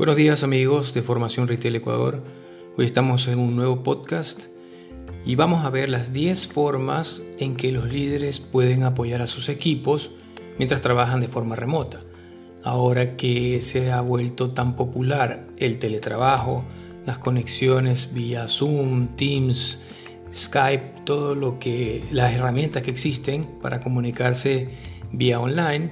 Buenos días amigos de Formación Retail Ecuador. Hoy estamos en un nuevo podcast y vamos a ver las 10 formas en que los líderes pueden apoyar a sus equipos mientras trabajan de forma remota. Ahora que se ha vuelto tan popular el teletrabajo, las conexiones vía Zoom, Teams, Skype, todo lo que las herramientas que existen para comunicarse vía online,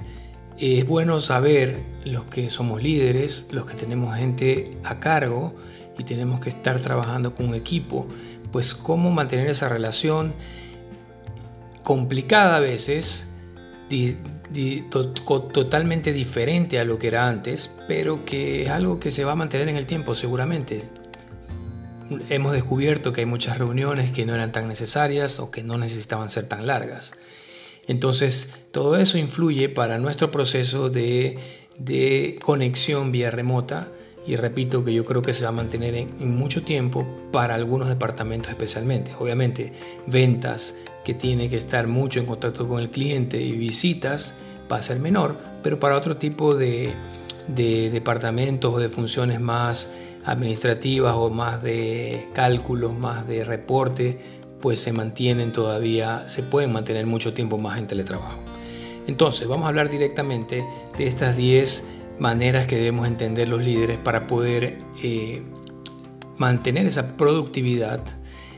es bueno saber los que somos líderes, los que tenemos gente a cargo y tenemos que estar trabajando con un equipo, pues cómo mantener esa relación complicada a veces, totalmente diferente a lo que era antes, pero que es algo que se va a mantener en el tiempo seguramente. Hemos descubierto que hay muchas reuniones que no eran tan necesarias o que no necesitaban ser tan largas. Entonces, todo eso influye para nuestro proceso de, conexión vía remota y repito que yo creo que se va a mantener en, mucho tiempo para algunos departamentos especialmente. Obviamente, ventas que tiene que estar mucho en contacto con el cliente y visitas va a ser menor, pero para otro tipo de, de departamentos o de funciones más administrativas o más de cálculos, más de reporte, pues se mantienen todavía, se pueden mantener mucho tiempo más en teletrabajo. Entonces, vamos a hablar directamente de estas 10 maneras que debemos entender los líderes para poder eh, mantener esa productividad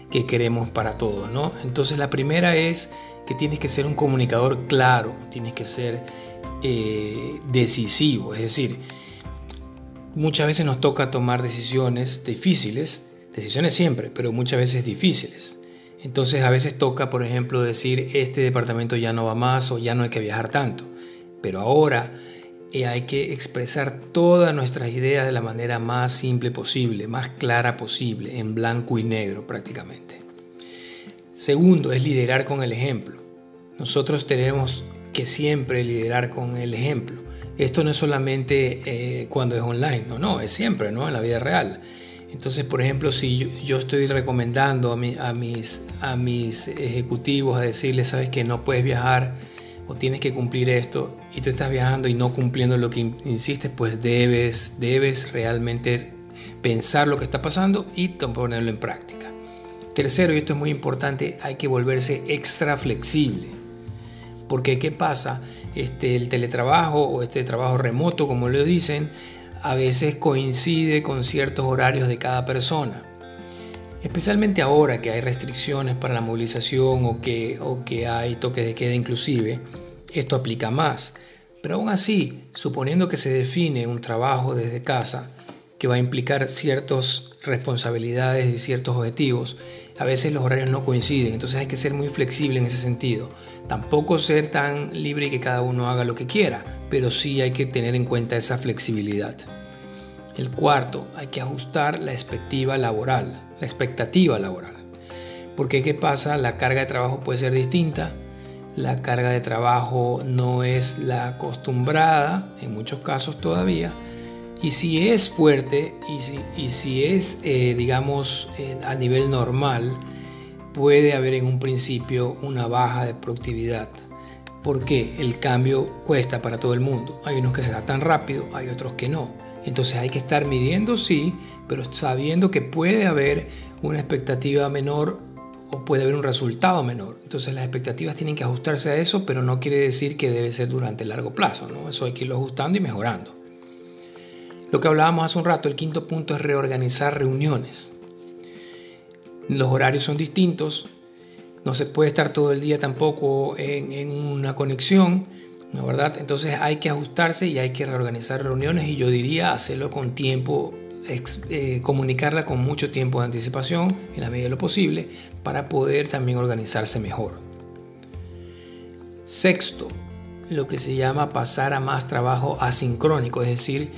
que queremos para todos, ¿no? Entonces, la primera es que tienes que ser un comunicador claro, tienes que ser eh, decisivo, es decir, muchas veces nos toca tomar decisiones difíciles, decisiones siempre, pero muchas veces difíciles. Entonces a veces toca, por ejemplo, decir, este departamento ya no va más o ya no hay que viajar tanto. Pero ahora eh, hay que expresar todas nuestras ideas de la manera más simple posible, más clara posible, en blanco y negro prácticamente. Segundo, es liderar con el ejemplo. Nosotros tenemos que siempre liderar con el ejemplo. Esto no es solamente eh, cuando es online, no, no, es siempre, ¿no? En la vida real. Entonces, por ejemplo, si yo, estoy recomendando a, mis, a mis ejecutivos a decirles, sabes que no puedes viajar o tienes que cumplir esto y tú estás viajando y no cumpliendo lo que insistes, pues debes, debes realmente pensar lo que está pasando y ponerlo en práctica. Tercero, y esto es muy importante, hay que volverse extra flexible. Porque ¿qué pasa? Este, el teletrabajo o este trabajo remoto, como lo dicen, a veces coincide con ciertos horarios de cada persona. Especialmente ahora que hay restricciones para la movilización o que, o que hay toques de queda inclusive, esto aplica más. Pero aún así, suponiendo que se define un trabajo desde casa que va a implicar ciertas responsabilidades y ciertos objetivos, a veces los horarios no coinciden, entonces hay que ser muy flexible en ese sentido. Tampoco ser tan libre y que cada uno haga lo que quiera, pero sí hay que tener en cuenta esa flexibilidad. El cuarto, hay que ajustar la expectativa laboral, la expectativa laboral. Porque ¿qué pasa? La carga de trabajo puede ser distinta, la carga de trabajo no es la acostumbrada, en muchos casos todavía, y si es fuerte y si, y si es, eh, digamos, eh, a nivel normal, puede haber en un principio una baja de productividad. Porque el cambio cuesta para todo el mundo. Hay unos que se da tan rápido, hay otros que no. Entonces hay que estar midiendo, sí, pero sabiendo que puede haber una expectativa menor o puede haber un resultado menor. Entonces las expectativas tienen que ajustarse a eso, pero no quiere decir que debe ser durante el largo plazo. ¿no? Eso hay que irlo ajustando y mejorando. Lo que hablábamos hace un rato, el quinto punto es reorganizar reuniones. Los horarios son distintos, no se puede estar todo el día tampoco en, una conexión, ¿no verdad? Entonces hay que ajustarse y hay que reorganizar reuniones y yo diría hacerlo con tiempo, eh, comunicarla con mucho tiempo de anticipación, en la medida de lo posible, para poder también organizarse mejor. Sexto, lo que se llama pasar a más trabajo asincrónico, es decir,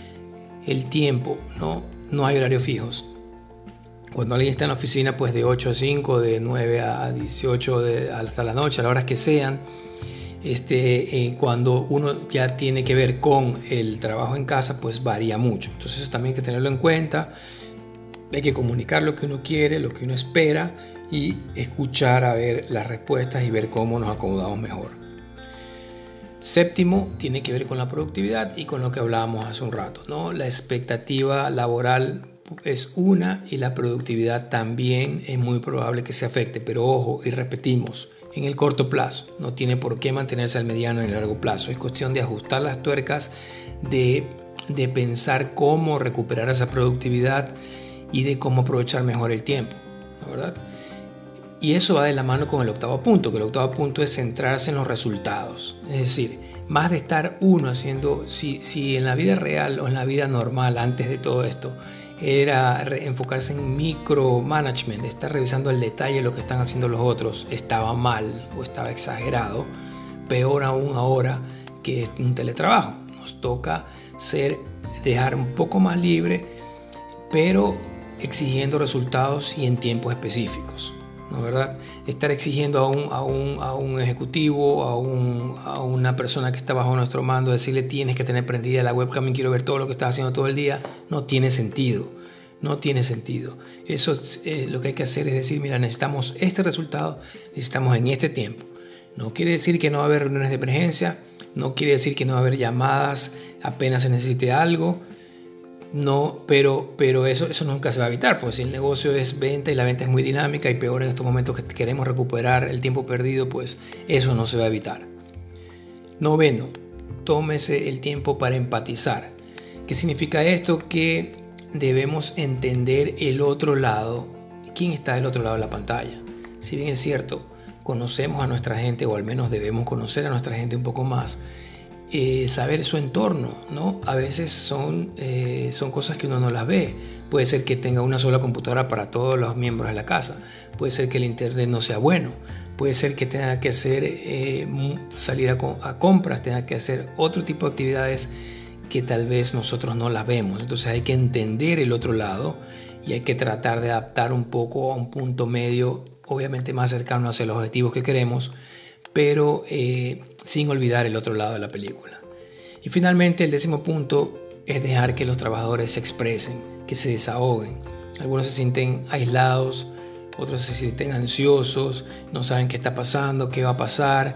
el tiempo, ¿no? No hay horarios fijos. Cuando alguien está en la oficina, pues de 8 a 5, de 9 a 18, hasta la noche, a las horas que sean, este, eh, cuando uno ya tiene que ver con el trabajo en casa, pues varía mucho. Entonces eso también hay que tenerlo en cuenta. Hay que comunicar lo que uno quiere, lo que uno espera y escuchar a ver las respuestas y ver cómo nos acomodamos mejor. Séptimo, tiene que ver con la productividad y con lo que hablábamos hace un rato, ¿no? La expectativa laboral es una y la productividad también es muy probable que se afecte, pero ojo, y repetimos, en el corto plazo, no tiene por qué mantenerse al mediano y largo plazo, es cuestión de ajustar las tuercas, de, de pensar cómo recuperar esa productividad y de cómo aprovechar mejor el tiempo, ¿verdad? Y eso va de la mano con el octavo punto, que el octavo punto es centrarse en los resultados. Es decir, más de estar uno haciendo, si, en la vida real o en la vida normal antes de todo esto, era enfocarse en micromanagement, estar revisando el detalle de lo que están haciendo los otros, estaba mal o estaba exagerado, peor aún ahora que es un teletrabajo. Nos toca ser, dejar un poco más libre, pero exigiendo resultados y en tiempos específicos. ¿No verdad? Estar exigiendo a un, a un, a un ejecutivo, a, un, a, una persona que está bajo nuestro mando, decirle tienes que tener prendida la webcam y quiero ver todo lo que estás haciendo todo el día, no tiene sentido. No tiene sentido. Eso eh, lo que hay que hacer es decir, mira, necesitamos este resultado, necesitamos en este tiempo. No quiere decir que no va a haber reuniones de emergencia, no quiere decir que no va a haber llamadas apenas se necesite algo, no, pero, pero eso, eso nunca se va a evitar, porque si el negocio es venta y la venta es muy dinámica y peor en estos momentos que queremos recuperar el tiempo perdido, pues eso no se va a evitar. Noveno, tómese el tiempo para empatizar. ¿Qué significa esto? Que debemos entender el otro lado, quién está del otro lado de la pantalla. Si bien es cierto, conocemos a nuestra gente, o al menos debemos conocer a nuestra gente un poco más, eh, saber su entorno, ¿no? A veces son, eh, son cosas que uno no las ve. Puede ser que tenga una sola computadora para todos los miembros de la casa. Puede ser que el internet no sea bueno. Puede ser que tenga que hacer, eh, salir a, a, compras, tenga que hacer otro tipo de actividades que tal vez nosotros no las vemos. Entonces hay que entender el otro lado y hay que tratar de adaptar un poco a un punto medio, obviamente más cercano hacia los objetivos que queremos, pero eh, sin olvidar el otro lado de la película. Y finalmente el décimo punto es dejar que los trabajadores se expresen, que se desahoguen. Algunos se sienten aislados, otros se sienten ansiosos, no saben qué está pasando, qué va a pasar.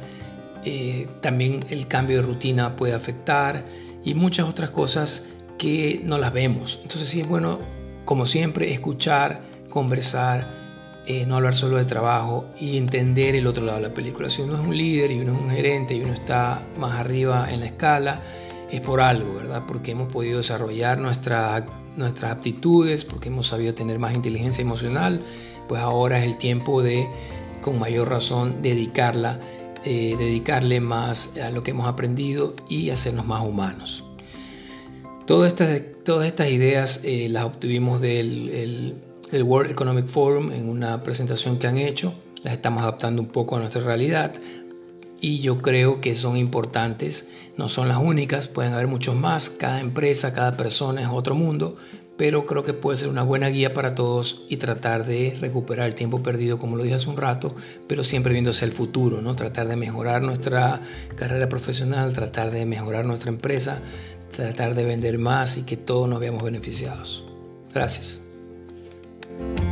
Eh, también el cambio de rutina puede afectar y muchas otras cosas que no las vemos. Entonces sí es bueno, como siempre, escuchar, conversar, no hablar solo de trabajo y entender el otro lado de la película. Si uno es un líder y uno es un gerente y uno está más arriba en la escala, es por algo, ¿verdad? Porque hemos podido desarrollar nuestra, nuestras aptitudes, porque hemos sabido tener más inteligencia emocional, pues ahora es el tiempo de, con mayor razón, dedicarla, eh, dedicarle más a lo que hemos aprendido y hacernos más humanos. Todas estas, todas estas ideas eh, las obtuvimos del el World Economic Forum en una presentación que han hecho. Las estamos adaptando un poco a nuestra realidad y yo creo que son importantes. No son las únicas, pueden haber muchos más. Cada empresa, cada persona es otro mundo, pero creo que puede ser una buena guía para todos y tratar de recuperar el tiempo perdido, como lo dije hace un rato, pero siempre viéndose el futuro, ¿no? Tratar de mejorar nuestra carrera profesional, tratar de mejorar nuestra empresa, tratar de vender más y que todos nos veamos beneficiados. Gracias. Bye.